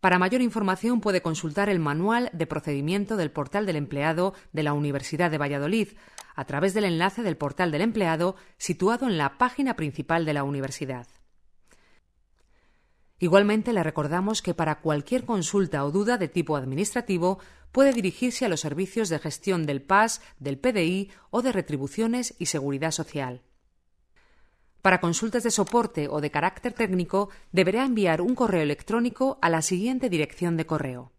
Para mayor información puede consultar el Manual de Procedimiento del Portal del Empleado de la Universidad de Valladolid a través del enlace del Portal del Empleado situado en la página principal de la universidad. Igualmente le recordamos que para cualquier consulta o duda de tipo administrativo puede dirigirse a los servicios de gestión del PAS, del PDI o de retribuciones y seguridad social. Para consultas de soporte o de carácter técnico deberá enviar un correo electrónico a la siguiente dirección de correo